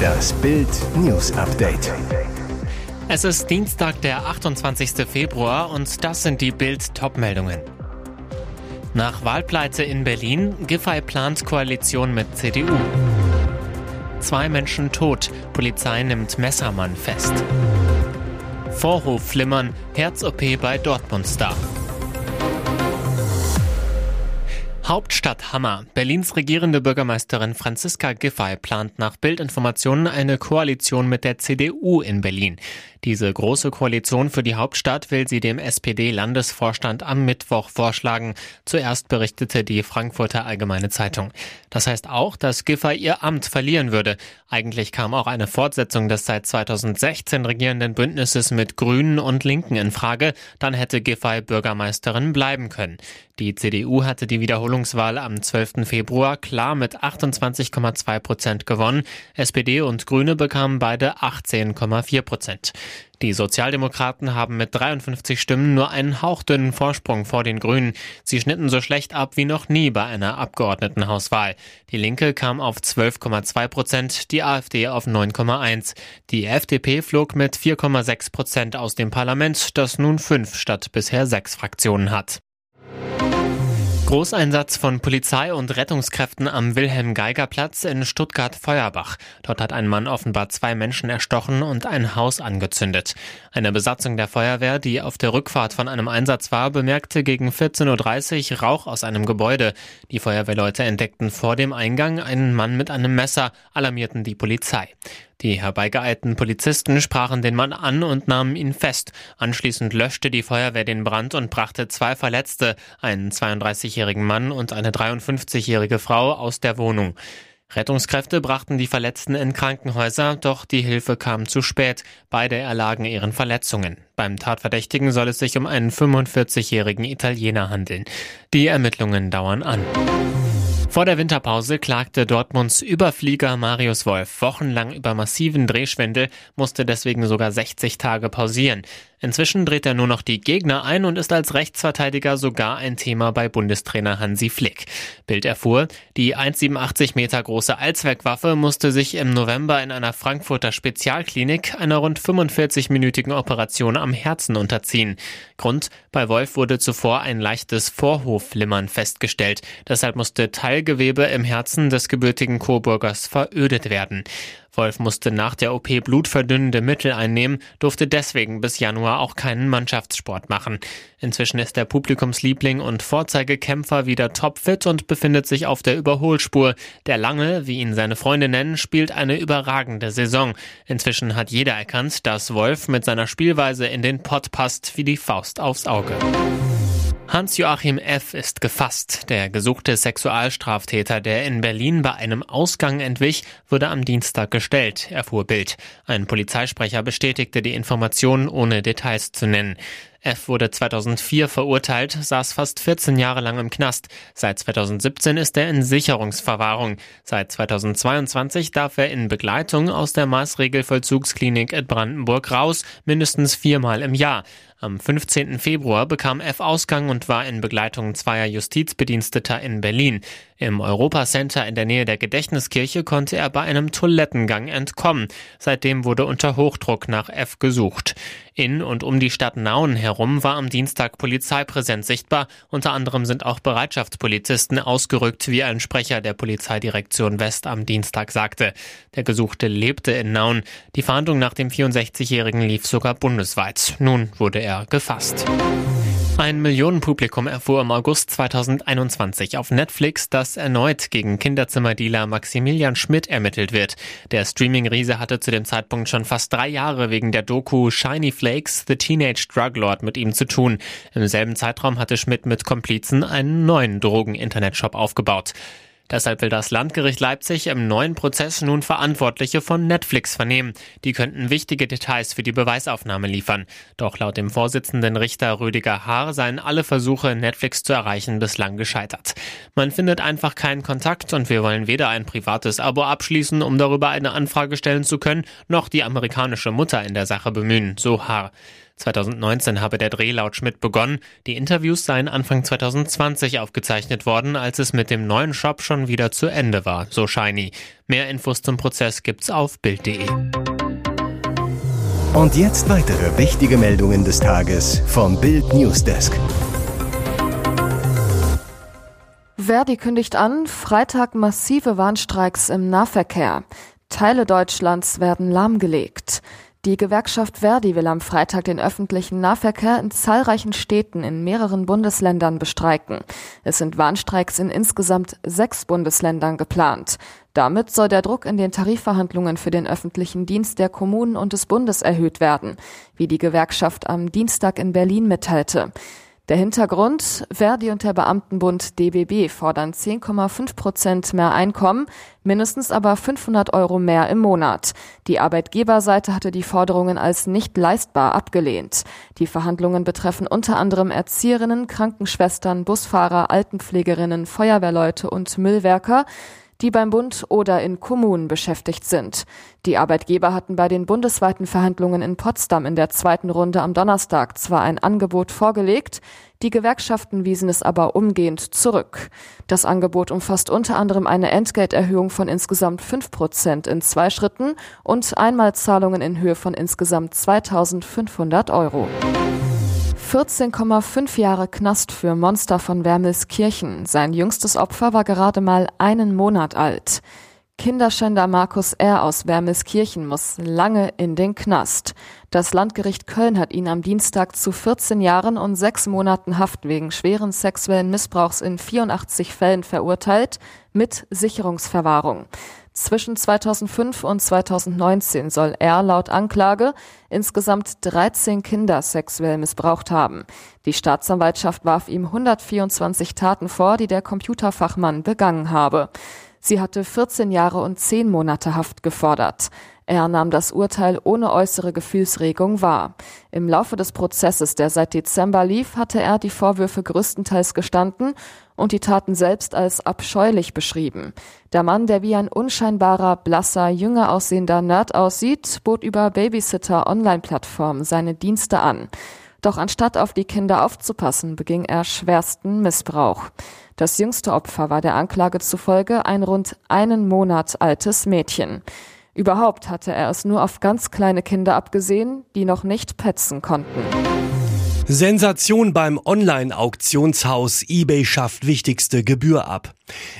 Das Bild News Update. Es ist Dienstag, der 28. Februar und das sind die Bild Topmeldungen. Nach Wahlpleite in Berlin, Giffey plant Koalition mit CDU. Zwei Menschen tot, Polizei nimmt Messermann fest. Vorhof flimmern, Herz-OP bei Dortmund-Star. Hauptstadt Hammer. Berlins regierende Bürgermeisterin Franziska Giffey plant nach Bildinformationen eine Koalition mit der CDU in Berlin. Diese große Koalition für die Hauptstadt will sie dem SPD-Landesvorstand am Mittwoch vorschlagen. Zuerst berichtete die Frankfurter Allgemeine Zeitung. Das heißt auch, dass Giffey ihr Amt verlieren würde. Eigentlich kam auch eine Fortsetzung des seit 2016 regierenden Bündnisses mit Grünen und Linken in Frage. Dann hätte Giffey Bürgermeisterin bleiben können. Die CDU hatte die Wiederholungswahl am 12. Februar klar mit 28,2 Prozent gewonnen. SPD und Grüne bekamen beide 18,4 Prozent. Die Sozialdemokraten haben mit 53 Stimmen nur einen hauchdünnen Vorsprung vor den Grünen. Sie schnitten so schlecht ab wie noch nie bei einer Abgeordnetenhauswahl. Die Linke kam auf 12,2 Prozent, die AfD auf 9,1. Die FDP flog mit 4,6 Prozent aus dem Parlament, das nun fünf statt bisher sechs Fraktionen hat. Großeinsatz von Polizei und Rettungskräften am Wilhelm-Geiger-Platz in Stuttgart-Feuerbach. Dort hat ein Mann offenbar zwei Menschen erstochen und ein Haus angezündet. Eine Besatzung der Feuerwehr, die auf der Rückfahrt von einem Einsatz war, bemerkte gegen 14.30 Uhr Rauch aus einem Gebäude. Die Feuerwehrleute entdeckten vor dem Eingang einen Mann mit einem Messer, alarmierten die Polizei. Die herbeigeeilten Polizisten sprachen den Mann an und nahmen ihn fest. Anschließend löschte die Feuerwehr den Brand und brachte zwei Verletzte, einen 32-jährigen Mann und eine 53-jährige Frau, aus der Wohnung. Rettungskräfte brachten die Verletzten in Krankenhäuser, doch die Hilfe kam zu spät. Beide erlagen ihren Verletzungen. Beim Tatverdächtigen soll es sich um einen 45-jährigen Italiener handeln. Die Ermittlungen dauern an. Vor der Winterpause klagte Dortmunds Überflieger Marius Wolf wochenlang über massiven Drehschwindel, musste deswegen sogar 60 Tage pausieren. Inzwischen dreht er nur noch die Gegner ein und ist als Rechtsverteidiger sogar ein Thema bei Bundestrainer Hansi Flick. Bild erfuhr, die 1,87 Meter große Allzweckwaffe musste sich im November in einer Frankfurter Spezialklinik einer rund 45-minütigen Operation am Herzen unterziehen. Grund, bei Wolf wurde zuvor ein leichtes Vorhofflimmern festgestellt. Deshalb musste Teilgewebe im Herzen des gebürtigen Coburgers verödet werden. Wolf musste nach der OP blutverdünnende Mittel einnehmen, durfte deswegen bis Januar auch keinen Mannschaftssport machen. Inzwischen ist der Publikumsliebling und Vorzeigekämpfer wieder topfit und befindet sich auf der Überholspur. Der Lange, wie ihn seine Freunde nennen, spielt eine überragende Saison. Inzwischen hat jeder erkannt, dass Wolf mit seiner Spielweise in den Pott passt wie die Faust aufs Auge. Hans-Joachim F. ist gefasst. Der gesuchte Sexualstraftäter, der in Berlin bei einem Ausgang entwich, wurde am Dienstag gestellt, erfuhr Bild. Ein Polizeisprecher bestätigte die Informationen, ohne Details zu nennen. F wurde 2004 verurteilt, saß fast 14 Jahre lang im Knast. Seit 2017 ist er in Sicherungsverwahrung. Seit 2022 darf er in Begleitung aus der Maßregelvollzugsklinik in Brandenburg raus, mindestens viermal im Jahr. Am 15. Februar bekam F Ausgang und war in Begleitung zweier Justizbediensteter in Berlin. Im Europacenter in der Nähe der Gedächtniskirche konnte er bei einem Toilettengang entkommen. Seitdem wurde unter Hochdruck nach F gesucht. In und um die Stadt Nauen herum war am Dienstag Polizeipräsenz sichtbar. Unter anderem sind auch Bereitschaftspolizisten ausgerückt, wie ein Sprecher der Polizeidirektion West am Dienstag sagte. Der Gesuchte lebte in Nauen. Die Fahndung nach dem 64-Jährigen lief sogar bundesweit. Nun wurde er gefasst. Ein Millionenpublikum erfuhr im August 2021 auf Netflix, dass erneut gegen Kinderzimmerdealer Maximilian Schmidt ermittelt wird. Der Streaming-Riese hatte zu dem Zeitpunkt schon fast drei Jahre wegen der Doku Shiny Flakes, The Teenage Drug Lord mit ihm zu tun. Im selben Zeitraum hatte Schmidt mit Komplizen einen neuen Drogen-Internetshop aufgebaut. Deshalb will das Landgericht Leipzig im neuen Prozess nun Verantwortliche von Netflix vernehmen. Die könnten wichtige Details für die Beweisaufnahme liefern. Doch laut dem Vorsitzenden Richter Rüdiger Haar seien alle Versuche, Netflix zu erreichen, bislang gescheitert. Man findet einfach keinen Kontakt und wir wollen weder ein privates Abo abschließen, um darüber eine Anfrage stellen zu können, noch die amerikanische Mutter in der Sache bemühen, so Haar. 2019 habe der Dreh laut Schmidt begonnen. Die Interviews seien Anfang 2020 aufgezeichnet worden, als es mit dem neuen Shop schon wieder zu Ende war, so Shiny. Mehr Infos zum Prozess gibt's auf Bild.de. Und jetzt weitere wichtige Meldungen des Tages vom Bild Newsdesk. Verdi kündigt an, Freitag massive Warnstreiks im Nahverkehr. Teile Deutschlands werden lahmgelegt. Die Gewerkschaft Verdi will am Freitag den öffentlichen Nahverkehr in zahlreichen Städten in mehreren Bundesländern bestreiken. Es sind Warnstreiks in insgesamt sechs Bundesländern geplant. Damit soll der Druck in den Tarifverhandlungen für den öffentlichen Dienst der Kommunen und des Bundes erhöht werden, wie die Gewerkschaft am Dienstag in Berlin mitteilte. Der Hintergrund, Verdi und der Beamtenbund DBB fordern 10,5 Prozent mehr Einkommen, mindestens aber 500 Euro mehr im Monat. Die Arbeitgeberseite hatte die Forderungen als nicht leistbar abgelehnt. Die Verhandlungen betreffen unter anderem Erzieherinnen, Krankenschwestern, Busfahrer, Altenpflegerinnen, Feuerwehrleute und Müllwerker die beim Bund oder in Kommunen beschäftigt sind. Die Arbeitgeber hatten bei den bundesweiten Verhandlungen in Potsdam in der zweiten Runde am Donnerstag zwar ein Angebot vorgelegt, die Gewerkschaften wiesen es aber umgehend zurück. Das Angebot umfasst unter anderem eine Entgelterhöhung von insgesamt fünf Prozent in zwei Schritten und Einmalzahlungen in Höhe von insgesamt 2500 Euro. 14,5 Jahre Knast für Monster von Wermelskirchen. Sein jüngstes Opfer war gerade mal einen Monat alt. Kinderschänder Markus R. aus Wermelskirchen muss lange in den Knast. Das Landgericht Köln hat ihn am Dienstag zu 14 Jahren und sechs Monaten Haft wegen schweren sexuellen Missbrauchs in 84 Fällen verurteilt, mit Sicherungsverwahrung. Zwischen 2005 und 2019 soll er laut Anklage insgesamt 13 Kinder sexuell missbraucht haben. Die Staatsanwaltschaft warf ihm 124 Taten vor, die der Computerfachmann begangen habe. Sie hatte 14 Jahre und 10 Monate Haft gefordert. Er nahm das Urteil ohne äußere Gefühlsregung wahr. Im Laufe des Prozesses, der seit Dezember lief, hatte er die Vorwürfe größtenteils gestanden und die Taten selbst als abscheulich beschrieben. Der Mann, der wie ein unscheinbarer, blasser, jünger aussehender Nerd aussieht, bot über Babysitter-Online-Plattformen seine Dienste an. Doch anstatt auf die Kinder aufzupassen, beging er schwersten Missbrauch. Das jüngste Opfer war der Anklage zufolge ein rund einen Monat altes Mädchen. Überhaupt hatte er es nur auf ganz kleine Kinder abgesehen, die noch nicht petzen konnten. Sensation beim Online-Auktionshaus eBay schafft wichtigste Gebühr ab.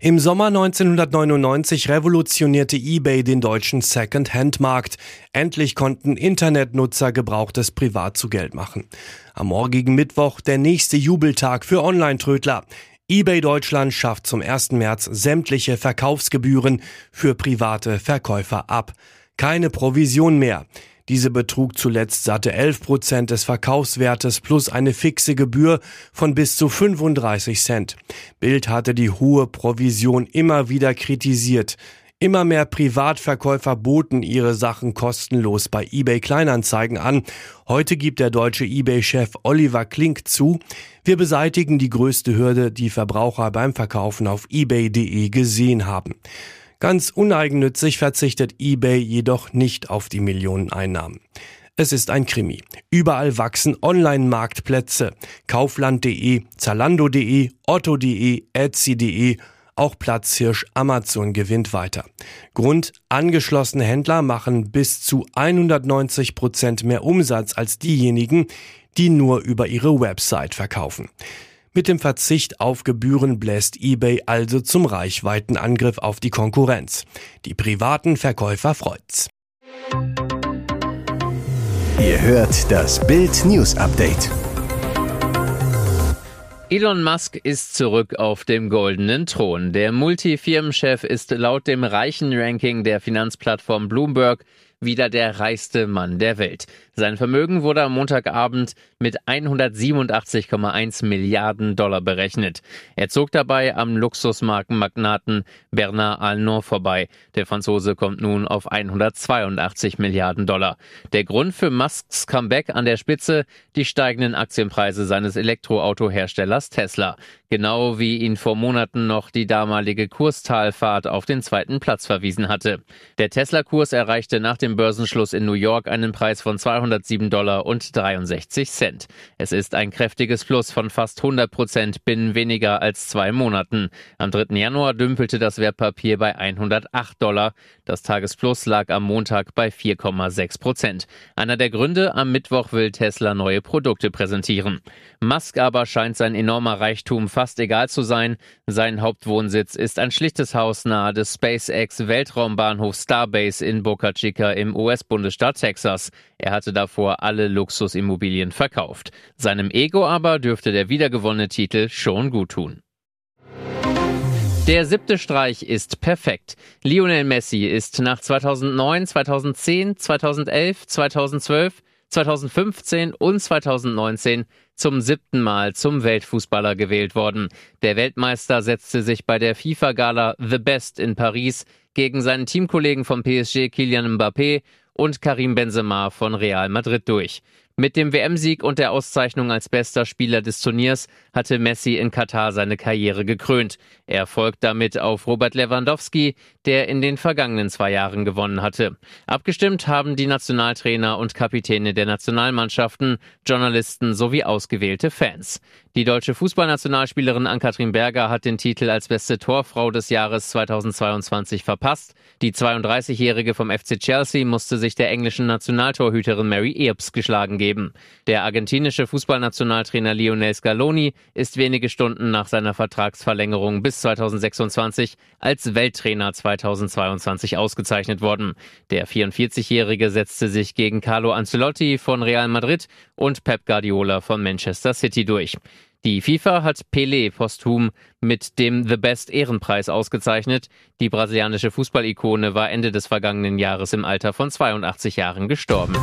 Im Sommer 1999 revolutionierte eBay den deutschen Second-Hand-Markt. Endlich konnten Internetnutzer Gebrauchtes privat zu Geld machen. Am morgigen Mittwoch der nächste Jubeltag für Online-Trödler eBay Deutschland schafft zum 1. März sämtliche Verkaufsgebühren für private Verkäufer ab. Keine Provision mehr. Diese betrug zuletzt satte 11 Prozent des Verkaufswertes plus eine fixe Gebühr von bis zu 35 Cent. Bild hatte die hohe Provision immer wieder kritisiert. Immer mehr Privatverkäufer boten ihre Sachen kostenlos bei eBay Kleinanzeigen an. Heute gibt der deutsche eBay-Chef Oliver Klink zu, wir beseitigen die größte Hürde, die Verbraucher beim Verkaufen auf ebay.de gesehen haben. Ganz uneigennützig verzichtet eBay jedoch nicht auf die Millioneneinnahmen. Es ist ein Krimi. Überall wachsen Online-Marktplätze. Kaufland.de, Zalando.de, Otto.de, Etsy.de auch Platzhirsch Amazon gewinnt weiter. Grund, angeschlossene Händler machen bis zu 190 Prozent mehr Umsatz als diejenigen, die nur über ihre Website verkaufen. Mit dem Verzicht auf Gebühren bläst eBay also zum Reichweitenangriff auf die Konkurrenz. Die privaten Verkäufer freut's. Ihr hört das Bild News Update. Elon Musk ist zurück auf dem goldenen Thron. Der Multifirmenchef ist laut dem reichen Ranking der Finanzplattform Bloomberg wieder der reichste Mann der Welt. Sein Vermögen wurde am Montagabend mit 187,1 Milliarden Dollar berechnet. Er zog dabei am Luxusmarkenmagnaten Bernard Arnault vorbei. Der Franzose kommt nun auf 182 Milliarden Dollar. Der Grund für Musks Comeback an der Spitze die steigenden Aktienpreise seines Elektroautoherstellers Tesla. Genau wie ihn vor Monaten noch die damalige Kurstalfahrt auf den zweiten Platz verwiesen hatte. Der Tesla-Kurs erreichte nach dem dem Börsenschluss in New York einen Preis von 207 Dollar und 63 Cent. Es ist ein kräftiges Plus von fast 100 Prozent binnen weniger als zwei Monaten. Am 3. Januar dümpelte das Wertpapier bei 108 Dollar. Das Tagesplus lag am Montag bei 4,6 Prozent. Einer der Gründe, am Mittwoch will Tesla neue Produkte präsentieren. Musk aber scheint sein enormer Reichtum fast egal zu sein. Sein Hauptwohnsitz ist ein schlichtes Haus nahe des SpaceX Weltraumbahnhof Starbase in Boca Chica im US-Bundesstaat Texas. Er hatte davor alle Luxusimmobilien verkauft. Seinem Ego aber dürfte der wiedergewonnene Titel schon gut tun. Der siebte Streich ist perfekt. Lionel Messi ist nach 2009, 2010, 2011, 2012, 2015 und 2019 zum siebten Mal zum Weltfußballer gewählt worden. Der Weltmeister setzte sich bei der FIFA-Gala The Best in Paris gegen seinen Teamkollegen vom PSG Kylian Mbappé und Karim Benzema von Real Madrid durch. Mit dem WM-Sieg und der Auszeichnung als bester Spieler des Turniers hatte Messi in Katar seine Karriere gekrönt. Er folgt damit auf Robert Lewandowski, der in den vergangenen zwei Jahren gewonnen hatte. Abgestimmt haben die Nationaltrainer und Kapitäne der Nationalmannschaften, Journalisten sowie ausgewählte Fans. Die deutsche Fußballnationalspielerin Ann-Kathrin Berger hat den Titel als beste Torfrau des Jahres 2022 verpasst. Die 32-Jährige vom FC Chelsea musste sich der englischen Nationaltorhüterin Mary Earps geschlagen geben. Der argentinische Fußballnationaltrainer Lionel Scaloni ist wenige Stunden nach seiner Vertragsverlängerung bis 2026 als Welttrainer 2022 ausgezeichnet worden. Der 44-Jährige setzte sich gegen Carlo Ancelotti von Real Madrid und Pep Guardiola von Manchester City durch. Die FIFA hat Pelé posthum mit dem The Best Ehrenpreis ausgezeichnet. Die brasilianische Fußballikone war Ende des vergangenen Jahres im Alter von 82 Jahren gestorben.